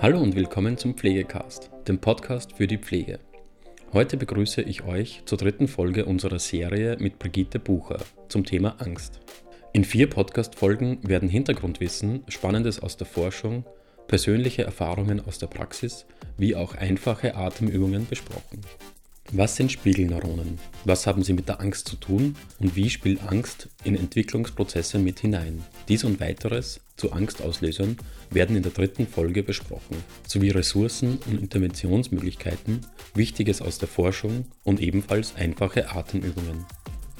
Hallo und willkommen zum Pflegecast, dem Podcast für die Pflege. Heute begrüße ich euch zur dritten Folge unserer Serie mit Brigitte Bucher zum Thema Angst. In vier Podcast-Folgen werden Hintergrundwissen, Spannendes aus der Forschung, persönliche Erfahrungen aus der Praxis wie auch einfache Atemübungen besprochen. Was sind Spiegelneuronen? Was haben sie mit der Angst zu tun? Und wie spielt Angst in Entwicklungsprozesse mit hinein? Dies und weiteres zu Angstauslösern werden in der dritten Folge besprochen, sowie Ressourcen und Interventionsmöglichkeiten, Wichtiges aus der Forschung und ebenfalls einfache Atemübungen.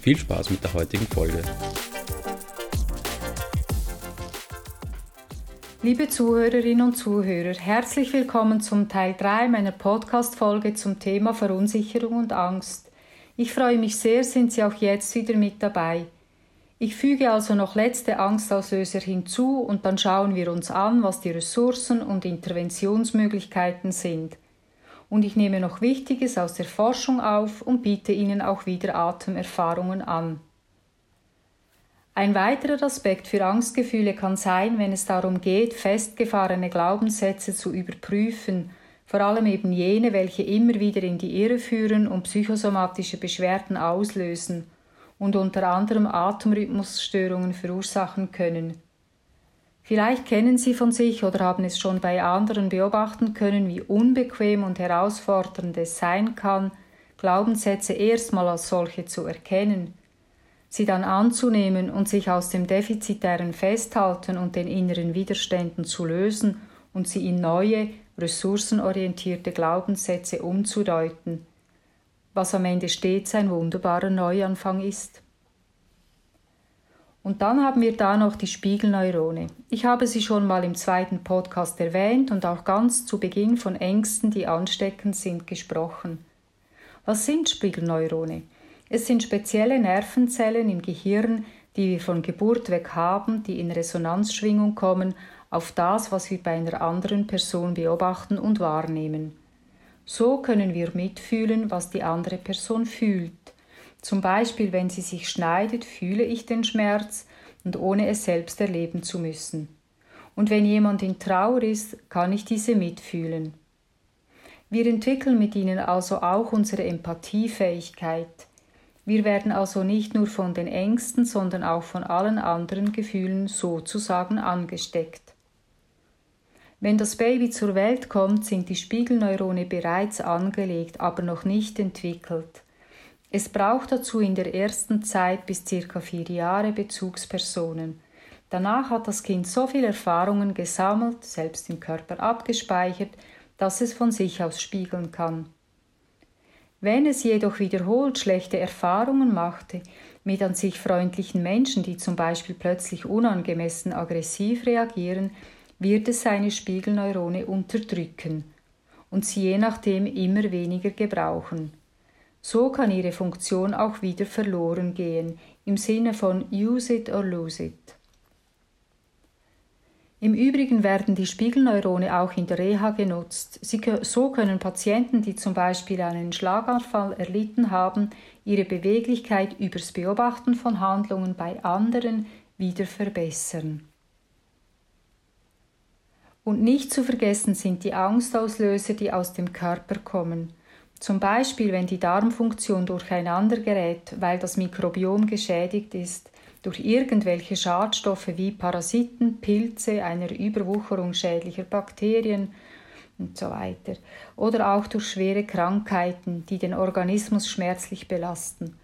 Viel Spaß mit der heutigen Folge! Liebe Zuhörerinnen und Zuhörer, herzlich willkommen zum Teil 3 meiner Podcast-Folge zum Thema Verunsicherung und Angst. Ich freue mich sehr, sind Sie auch jetzt wieder mit dabei. Ich füge also noch letzte Angstauslöser hinzu und dann schauen wir uns an, was die Ressourcen und Interventionsmöglichkeiten sind. Und ich nehme noch Wichtiges aus der Forschung auf und biete Ihnen auch wieder Atemerfahrungen an. Ein weiterer Aspekt für Angstgefühle kann sein, wenn es darum geht, festgefahrene Glaubenssätze zu überprüfen, vor allem eben jene, welche immer wieder in die Irre führen und psychosomatische Beschwerden auslösen und unter anderem Atemrhythmusstörungen verursachen können. Vielleicht kennen Sie von sich oder haben es schon bei anderen beobachten können, wie unbequem und herausfordernd es sein kann, Glaubenssätze erstmal als solche zu erkennen sie dann anzunehmen und sich aus dem defizitären Festhalten und den inneren Widerständen zu lösen und sie in neue, ressourcenorientierte Glaubenssätze umzudeuten, was am Ende stets ein wunderbarer Neuanfang ist. Und dann haben wir da noch die Spiegelneurone. Ich habe sie schon mal im zweiten Podcast erwähnt und auch ganz zu Beginn von Ängsten, die ansteckend sind, gesprochen. Was sind Spiegelneurone? Es sind spezielle Nervenzellen im Gehirn, die wir von Geburt weg haben, die in Resonanzschwingung kommen auf das, was wir bei einer anderen Person beobachten und wahrnehmen. So können wir mitfühlen, was die andere Person fühlt. Zum Beispiel, wenn sie sich schneidet, fühle ich den Schmerz und ohne es selbst erleben zu müssen. Und wenn jemand in Trauer ist, kann ich diese mitfühlen. Wir entwickeln mit ihnen also auch unsere Empathiefähigkeit. Wir werden also nicht nur von den Ängsten, sondern auch von allen anderen Gefühlen sozusagen angesteckt. Wenn das Baby zur Welt kommt, sind die Spiegelneurone bereits angelegt, aber noch nicht entwickelt. Es braucht dazu in der ersten Zeit bis circa vier Jahre Bezugspersonen. Danach hat das Kind so viele Erfahrungen gesammelt, selbst im Körper abgespeichert, dass es von sich aus spiegeln kann. Wenn es jedoch wiederholt schlechte Erfahrungen machte mit an sich freundlichen Menschen, die zum Beispiel plötzlich unangemessen aggressiv reagieren, wird es seine Spiegelneurone unterdrücken und sie je nachdem immer weniger gebrauchen. So kann ihre Funktion auch wieder verloren gehen, im Sinne von use it or lose it. Im Übrigen werden die Spiegelneurone auch in der Reha genutzt. Sie, so können Patienten, die zum Beispiel einen Schlaganfall erlitten haben, ihre Beweglichkeit übers Beobachten von Handlungen bei anderen wieder verbessern. Und nicht zu vergessen sind die Angstauslöser, die aus dem Körper kommen. Zum Beispiel, wenn die Darmfunktion durcheinander gerät, weil das Mikrobiom geschädigt ist, durch irgendwelche Schadstoffe wie Parasiten, Pilze, einer Überwucherung schädlicher Bakterien und so weiter. Oder auch durch schwere Krankheiten, die den Organismus schmerzlich belasten.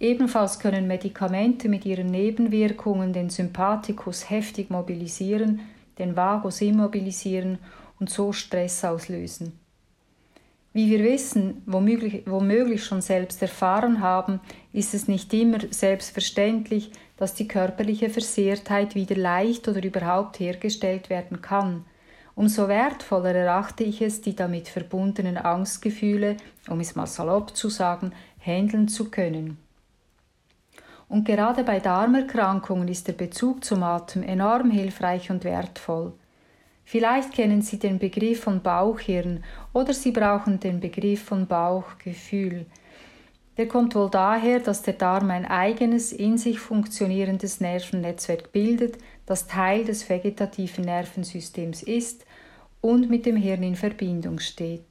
Ebenfalls können Medikamente mit ihren Nebenwirkungen den Sympathikus heftig mobilisieren, den Vagus immobilisieren und so Stress auslösen. Wie wir wissen, womöglich, womöglich schon selbst erfahren haben, ist es nicht immer selbstverständlich, dass die körperliche Versehrtheit wieder leicht oder überhaupt hergestellt werden kann. Umso wertvoller erachte ich es, die damit verbundenen Angstgefühle, um es mal salopp zu sagen, handeln zu können. Und gerade bei Darmerkrankungen ist der Bezug zum Atem enorm hilfreich und wertvoll. Vielleicht kennen Sie den Begriff von Bauchhirn oder Sie brauchen den Begriff von Bauchgefühl. Der kommt wohl daher, dass der Darm ein eigenes, in sich funktionierendes Nervennetzwerk bildet, das Teil des vegetativen Nervensystems ist und mit dem Hirn in Verbindung steht.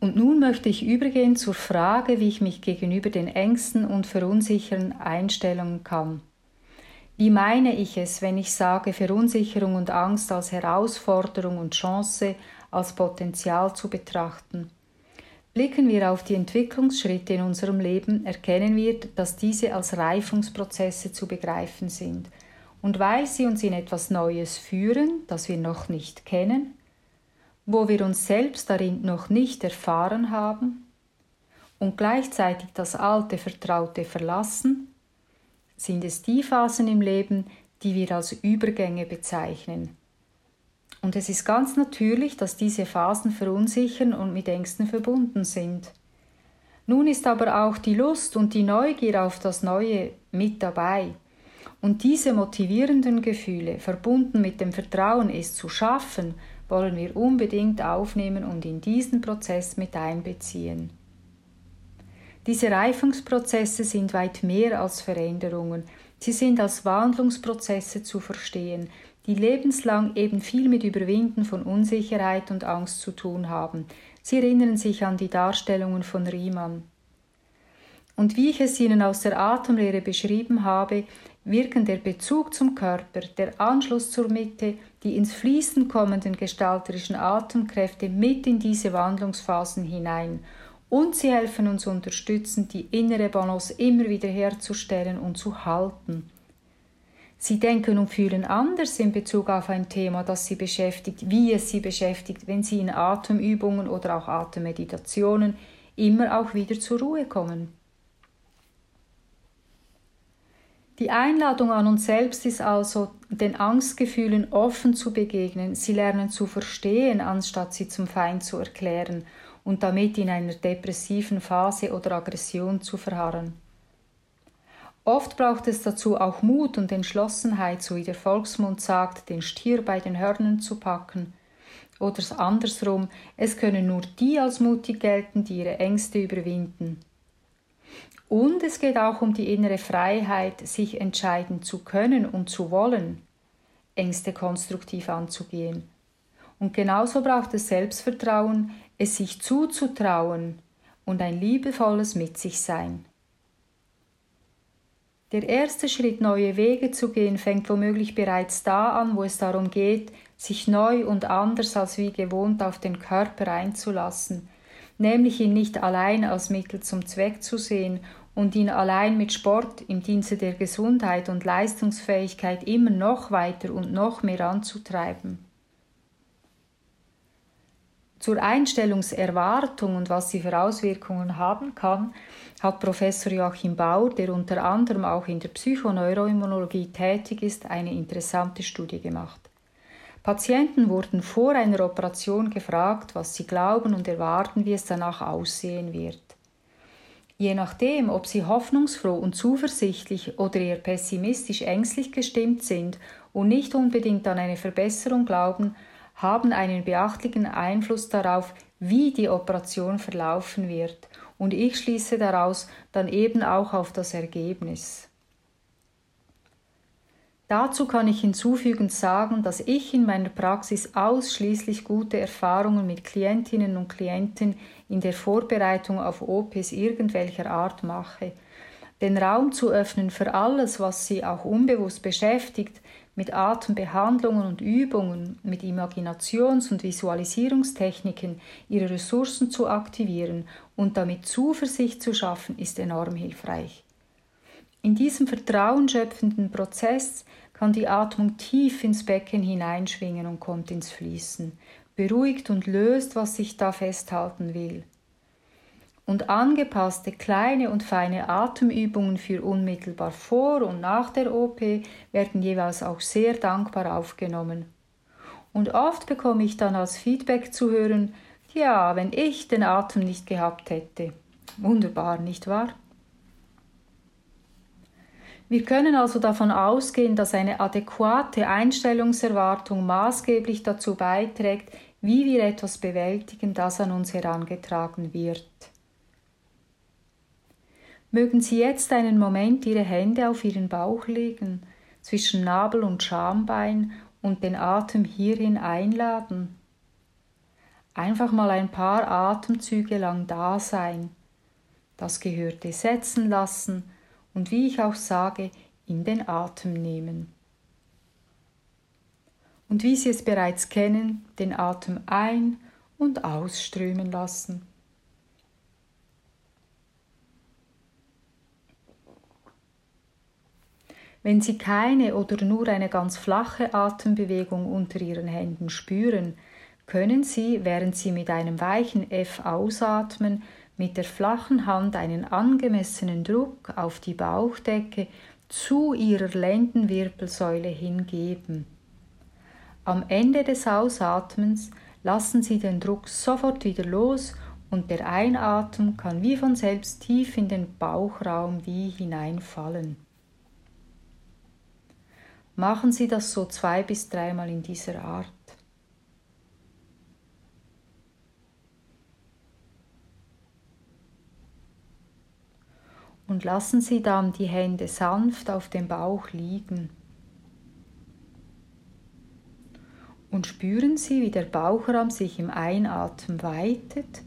Und nun möchte ich übergehen zur Frage, wie ich mich gegenüber den Ängsten und Verunsichern einstellen kann. Wie meine ich es, wenn ich sage, Verunsicherung und Angst als Herausforderung und Chance, als Potenzial zu betrachten? Blicken wir auf die Entwicklungsschritte in unserem Leben, erkennen wir, dass diese als Reifungsprozesse zu begreifen sind. Und weil sie uns in etwas Neues führen, das wir noch nicht kennen, wo wir uns selbst darin noch nicht erfahren haben und gleichzeitig das alte Vertraute verlassen, sind es die Phasen im Leben, die wir als Übergänge bezeichnen. Und es ist ganz natürlich, dass diese Phasen verunsichern und mit Ängsten verbunden sind. Nun ist aber auch die Lust und die Neugier auf das Neue mit dabei. Und diese motivierenden Gefühle, verbunden mit dem Vertrauen, es zu schaffen, wollen wir unbedingt aufnehmen und in diesen Prozess mit einbeziehen. Diese Reifungsprozesse sind weit mehr als Veränderungen. Sie sind als Wandlungsprozesse zu verstehen, die lebenslang eben viel mit Überwinden von Unsicherheit und Angst zu tun haben. Sie erinnern sich an die Darstellungen von Riemann. Und wie ich es Ihnen aus der Atemlehre beschrieben habe, wirken der Bezug zum Körper, der Anschluss zur Mitte, die ins Fließen kommenden gestalterischen Atemkräfte mit in diese Wandlungsphasen hinein und sie helfen uns unterstützen, die innere Balance immer wieder herzustellen und zu halten. Sie denken und fühlen anders in Bezug auf ein Thema, das Sie beschäftigt, wie es Sie beschäftigt, wenn Sie in Atemübungen oder auch Atemmeditationen immer auch wieder zur Ruhe kommen. Die Einladung an uns selbst ist also, den Angstgefühlen offen zu begegnen, sie lernen zu verstehen, anstatt sie zum Feind zu erklären und damit in einer depressiven Phase oder Aggression zu verharren. Oft braucht es dazu auch Mut und Entschlossenheit, so wie der Volksmund sagt, den Stier bei den Hörnern zu packen. Oder andersrum, es können nur die als mutig gelten, die ihre Ängste überwinden. Und es geht auch um die innere Freiheit, sich entscheiden zu können und zu wollen, Ängste konstruktiv anzugehen. Und genauso braucht es Selbstvertrauen, es sich zuzutrauen und ein liebevolles Mit sich sein. Der erste Schritt, neue Wege zu gehen, fängt womöglich bereits da an, wo es darum geht, sich neu und anders als wie gewohnt auf den Körper einzulassen, nämlich ihn nicht allein als Mittel zum Zweck zu sehen und ihn allein mit Sport im Dienste der Gesundheit und Leistungsfähigkeit immer noch weiter und noch mehr anzutreiben. Zur Einstellungserwartung und was sie für Auswirkungen haben kann, hat Professor Joachim Bauer, der unter anderem auch in der Psychoneuroimmunologie tätig ist, eine interessante Studie gemacht. Patienten wurden vor einer Operation gefragt, was sie glauben und erwarten, wie es danach aussehen wird. Je nachdem, ob sie hoffnungsfroh und zuversichtlich oder eher pessimistisch ängstlich gestimmt sind und nicht unbedingt an eine Verbesserung glauben, haben einen beachtlichen Einfluss darauf, wie die Operation verlaufen wird, und ich schließe daraus dann eben auch auf das Ergebnis. Dazu kann ich hinzufügend sagen, dass ich in meiner Praxis ausschließlich gute Erfahrungen mit Klientinnen und Klienten in der Vorbereitung auf OPs irgendwelcher Art mache. Den Raum zu öffnen für alles, was sie auch unbewusst beschäftigt, mit Atembehandlungen und Übungen, mit Imaginations- und Visualisierungstechniken ihre Ressourcen zu aktivieren und damit Zuversicht zu schaffen, ist enorm hilfreich. In diesem vertrauenschöpfenden Prozess kann die Atmung tief ins Becken hineinschwingen und kommt ins Fließen, beruhigt und löst, was sich da festhalten will. Und angepasste kleine und feine Atemübungen für unmittelbar vor und nach der OP werden jeweils auch sehr dankbar aufgenommen. Und oft bekomme ich dann als Feedback zu hören, ja, wenn ich den Atem nicht gehabt hätte. Wunderbar, nicht wahr? Wir können also davon ausgehen, dass eine adäquate Einstellungserwartung maßgeblich dazu beiträgt, wie wir etwas bewältigen, das an uns herangetragen wird. Mögen Sie jetzt einen Moment Ihre Hände auf Ihren Bauch legen, zwischen Nabel und Schambein und den Atem hierhin einladen. Einfach mal ein paar Atemzüge lang da sein, das Gehörte setzen lassen und wie ich auch sage, in den Atem nehmen. Und wie Sie es bereits kennen, den Atem ein- und ausströmen lassen. Wenn Sie keine oder nur eine ganz flache Atembewegung unter Ihren Händen spüren, können Sie, während Sie mit einem weichen F ausatmen, mit der flachen Hand einen angemessenen Druck auf die Bauchdecke zu Ihrer Lendenwirbelsäule hingeben. Am Ende des Ausatmens lassen Sie den Druck sofort wieder los und der Einatmen kann wie von selbst tief in den Bauchraum wie hineinfallen. Machen Sie das so zwei bis dreimal in dieser Art. Und lassen Sie dann die Hände sanft auf dem Bauch liegen. Und spüren Sie, wie der Bauchraum sich im Einatmen weitet,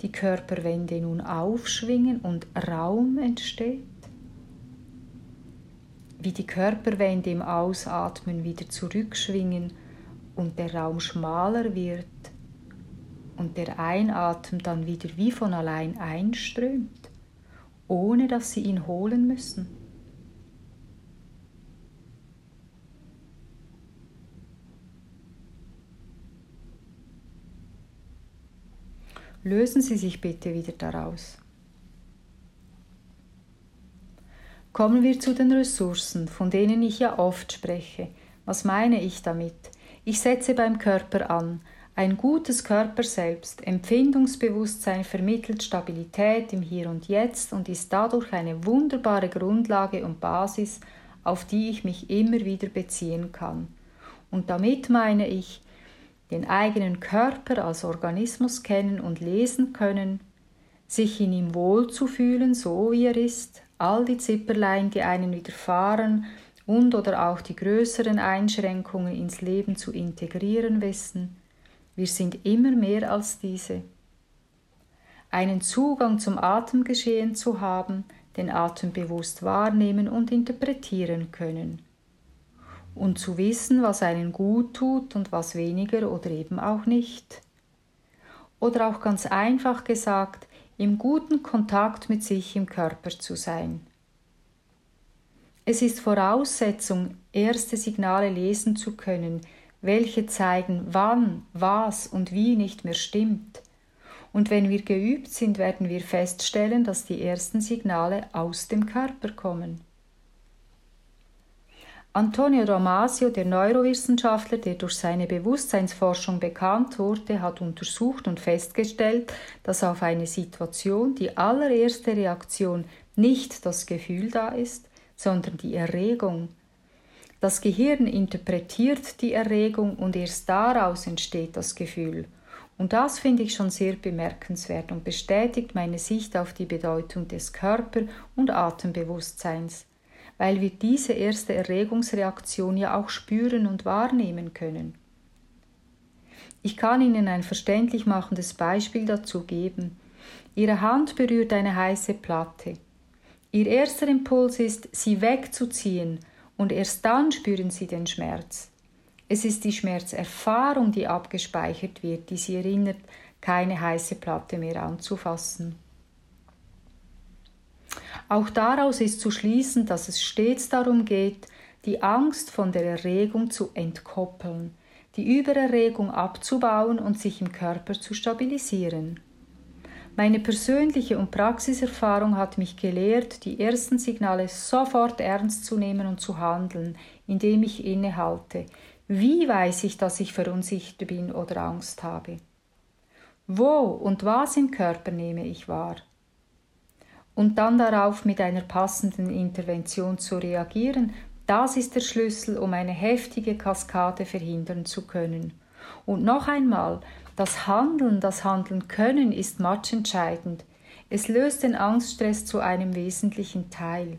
die Körperwände nun aufschwingen und Raum entsteht wie die Körperwände im Ausatmen wieder zurückschwingen und der Raum schmaler wird und der Einatmen dann wieder wie von allein einströmt, ohne dass Sie ihn holen müssen. Lösen Sie sich bitte wieder daraus. Kommen wir zu den Ressourcen, von denen ich ja oft spreche. Was meine ich damit? Ich setze beim Körper an. Ein gutes Körper selbst, Empfindungsbewusstsein vermittelt Stabilität im Hier und Jetzt und ist dadurch eine wunderbare Grundlage und Basis, auf die ich mich immer wieder beziehen kann. Und damit meine ich, den eigenen Körper als Organismus kennen und lesen können, sich in ihm wohlzufühlen, so wie er ist, all die Zipperlein, die einen widerfahren und oder auch die größeren Einschränkungen ins Leben zu integrieren wissen, wir sind immer mehr als diese. Einen Zugang zum Atemgeschehen zu haben, den Atem bewusst wahrnehmen und interpretieren können. Und zu wissen, was einen gut tut und was weniger oder eben auch nicht. Oder auch ganz einfach gesagt, im guten Kontakt mit sich im Körper zu sein. Es ist Voraussetzung, erste Signale lesen zu können, welche zeigen, wann, was und wie nicht mehr stimmt. Und wenn wir geübt sind, werden wir feststellen, dass die ersten Signale aus dem Körper kommen. Antonio Damasio, der Neurowissenschaftler, der durch seine Bewusstseinsforschung bekannt wurde, hat untersucht und festgestellt, dass auf eine Situation die allererste Reaktion nicht das Gefühl da ist, sondern die Erregung. Das Gehirn interpretiert die Erregung und erst daraus entsteht das Gefühl. Und das finde ich schon sehr bemerkenswert und bestätigt meine Sicht auf die Bedeutung des Körper- und Atembewusstseins weil wir diese erste Erregungsreaktion ja auch spüren und wahrnehmen können. Ich kann Ihnen ein verständlich machendes Beispiel dazu geben. Ihre Hand berührt eine heiße Platte. Ihr erster Impuls ist, sie wegzuziehen, und erst dann spüren Sie den Schmerz. Es ist die Schmerzerfahrung, die abgespeichert wird, die Sie erinnert, keine heiße Platte mehr anzufassen. Auch daraus ist zu schließen, dass es stets darum geht, die Angst von der Erregung zu entkoppeln, die Übererregung abzubauen und sich im Körper zu stabilisieren. Meine persönliche und Praxiserfahrung hat mich gelehrt, die ersten Signale sofort ernst zu nehmen und zu handeln, indem ich innehalte. Wie weiß ich, dass ich verunsichert bin oder Angst habe? Wo und was im Körper nehme ich wahr? Und dann darauf mit einer passenden Intervention zu reagieren, das ist der Schlüssel, um eine heftige Kaskade verhindern zu können. Und noch einmal, das Handeln, das Handeln können ist matchentscheidend. Es löst den Angststress zu einem wesentlichen Teil.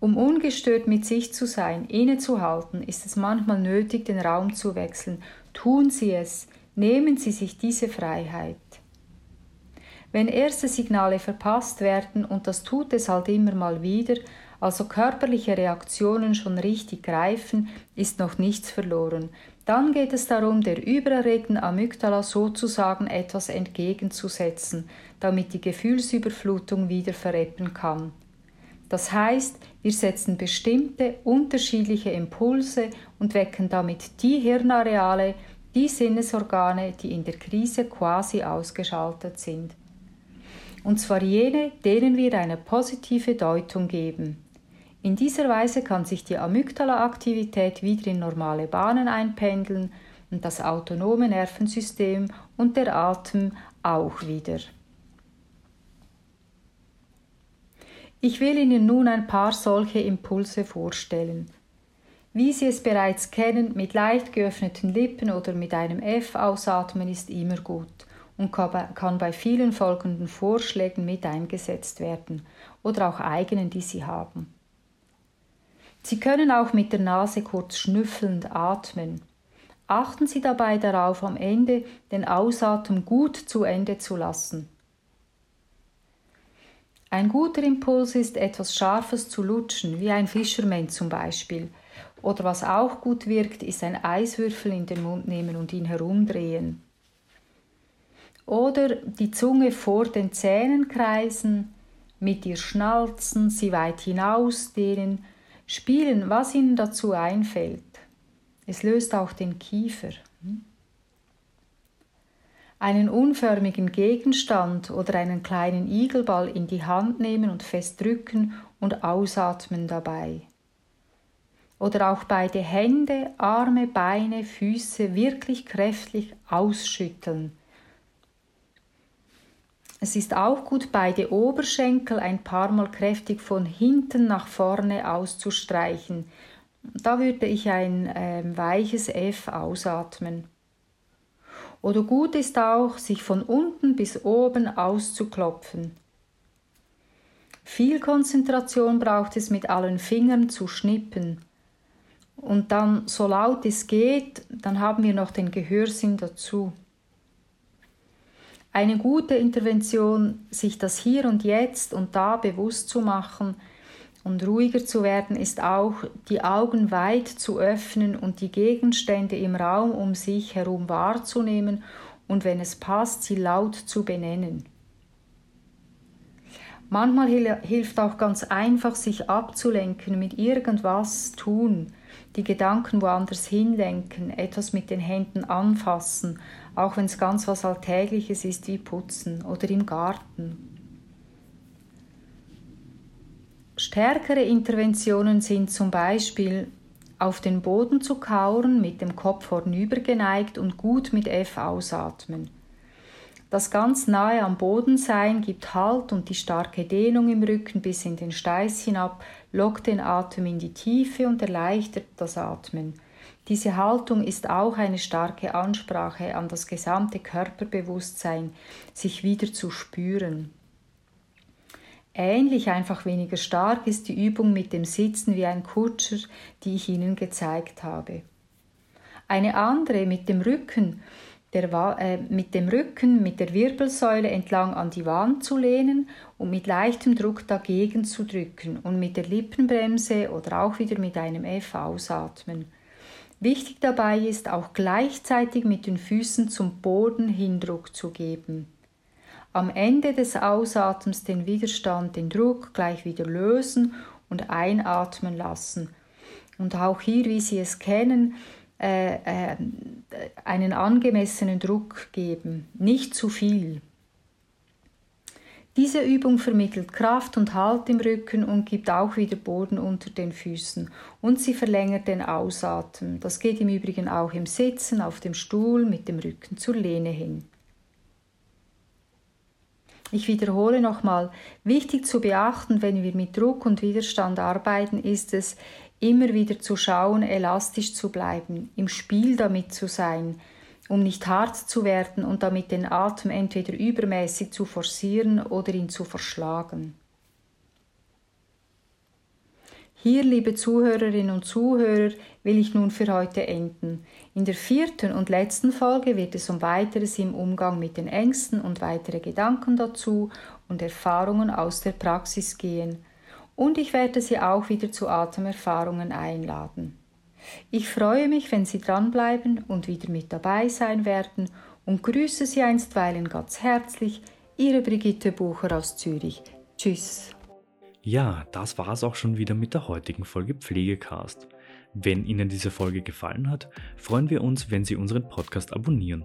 Um ungestört mit sich zu sein, innezuhalten, ist es manchmal nötig, den Raum zu wechseln. Tun Sie es, nehmen Sie sich diese Freiheit. Wenn erste Signale verpasst werden, und das tut es halt immer mal wieder, also körperliche Reaktionen schon richtig greifen, ist noch nichts verloren. Dann geht es darum, der übererregten Amygdala sozusagen etwas entgegenzusetzen, damit die Gefühlsüberflutung wieder vereppen kann. Das heißt, wir setzen bestimmte unterschiedliche Impulse und wecken damit die Hirnareale, die Sinnesorgane, die in der Krise quasi ausgeschaltet sind. Und zwar jene, denen wir eine positive Deutung geben. In dieser Weise kann sich die Amygdala-Aktivität wieder in normale Bahnen einpendeln und das autonome Nervensystem und der Atem auch wieder. Ich will Ihnen nun ein paar solche Impulse vorstellen. Wie Sie es bereits kennen, mit leicht geöffneten Lippen oder mit einem F ausatmen ist immer gut und kann bei vielen folgenden Vorschlägen mit eingesetzt werden oder auch eigenen, die Sie haben. Sie können auch mit der Nase kurz schnüffelnd atmen. Achten Sie dabei darauf, am Ende den Ausatmen gut zu Ende zu lassen. Ein guter Impuls ist, etwas Scharfes zu lutschen, wie ein Fischermann zum Beispiel. Oder was auch gut wirkt, ist ein Eiswürfel in den Mund nehmen und ihn herumdrehen. Oder die Zunge vor den Zähnen kreisen, mit ihr schnalzen, sie weit hinausdehnen, spielen, was ihnen dazu einfällt. Es löst auch den Kiefer. Hm? einen unförmigen Gegenstand oder einen kleinen Igelball in die Hand nehmen und fest drücken und ausatmen dabei. Oder auch beide Hände, Arme, Beine, Füße wirklich kräftig ausschütteln. Es ist auch gut, beide Oberschenkel ein paar Mal kräftig von hinten nach vorne auszustreichen. Da würde ich ein äh, weiches F ausatmen. Oder gut ist auch, sich von unten bis oben auszuklopfen. Viel Konzentration braucht es mit allen Fingern zu schnippen. Und dann, so laut es geht, dann haben wir noch den Gehörsinn dazu. Eine gute Intervention, sich das hier und jetzt und da bewusst zu machen, und ruhiger zu werden ist auch, die Augen weit zu öffnen und die Gegenstände im Raum um sich herum wahrzunehmen und wenn es passt, sie laut zu benennen. Manchmal hilft auch ganz einfach, sich abzulenken, mit irgendwas tun, die Gedanken woanders hinlenken, etwas mit den Händen anfassen, auch wenn es ganz was Alltägliches ist wie Putzen oder im Garten. Stärkere Interventionen sind zum Beispiel auf den Boden zu kauern, mit dem Kopf vornüber geneigt und gut mit F ausatmen. Das ganz nahe am Boden sein gibt Halt und die starke Dehnung im Rücken bis in den Steiß hinab lockt den Atem in die Tiefe und erleichtert das Atmen. Diese Haltung ist auch eine starke Ansprache an das gesamte Körperbewusstsein, sich wieder zu spüren. Ähnlich, einfach weniger stark ist die Übung mit dem Sitzen wie ein Kutscher, die ich Ihnen gezeigt habe. Eine andere mit dem Rücken, der, äh, mit dem Rücken mit der Wirbelsäule entlang an die Wand zu lehnen und mit leichtem Druck dagegen zu drücken und mit der Lippenbremse oder auch wieder mit einem F ausatmen. Wichtig dabei ist auch gleichzeitig mit den Füßen zum Boden Hindruck zu geben am Ende des Ausatems den Widerstand, den Druck gleich wieder lösen und einatmen lassen. Und auch hier, wie Sie es kennen, äh, äh, einen angemessenen Druck geben, nicht zu viel. Diese Übung vermittelt Kraft und Halt im Rücken und gibt auch wieder Boden unter den Füßen und sie verlängert den Ausatmen. Das geht im Übrigen auch im Sitzen auf dem Stuhl mit dem Rücken zur Lehne hin. Ich wiederhole nochmal, wichtig zu beachten, wenn wir mit Druck und Widerstand arbeiten, ist es, immer wieder zu schauen, elastisch zu bleiben, im Spiel damit zu sein, um nicht hart zu werden und damit den Atem entweder übermäßig zu forcieren oder ihn zu verschlagen. Hier, liebe Zuhörerinnen und Zuhörer, will ich nun für heute enden. In der vierten und letzten Folge wird es um weiteres im Umgang mit den Ängsten und weitere Gedanken dazu und Erfahrungen aus der Praxis gehen. Und ich werde Sie auch wieder zu Atemerfahrungen einladen. Ich freue mich, wenn Sie dranbleiben und wieder mit dabei sein werden und grüße Sie einstweilen ganz herzlich, Ihre Brigitte Bucher aus Zürich. Tschüss. Ja, das war's auch schon wieder mit der heutigen Folge Pflegecast. Wenn Ihnen diese Folge gefallen hat, freuen wir uns, wenn Sie unseren Podcast abonnieren.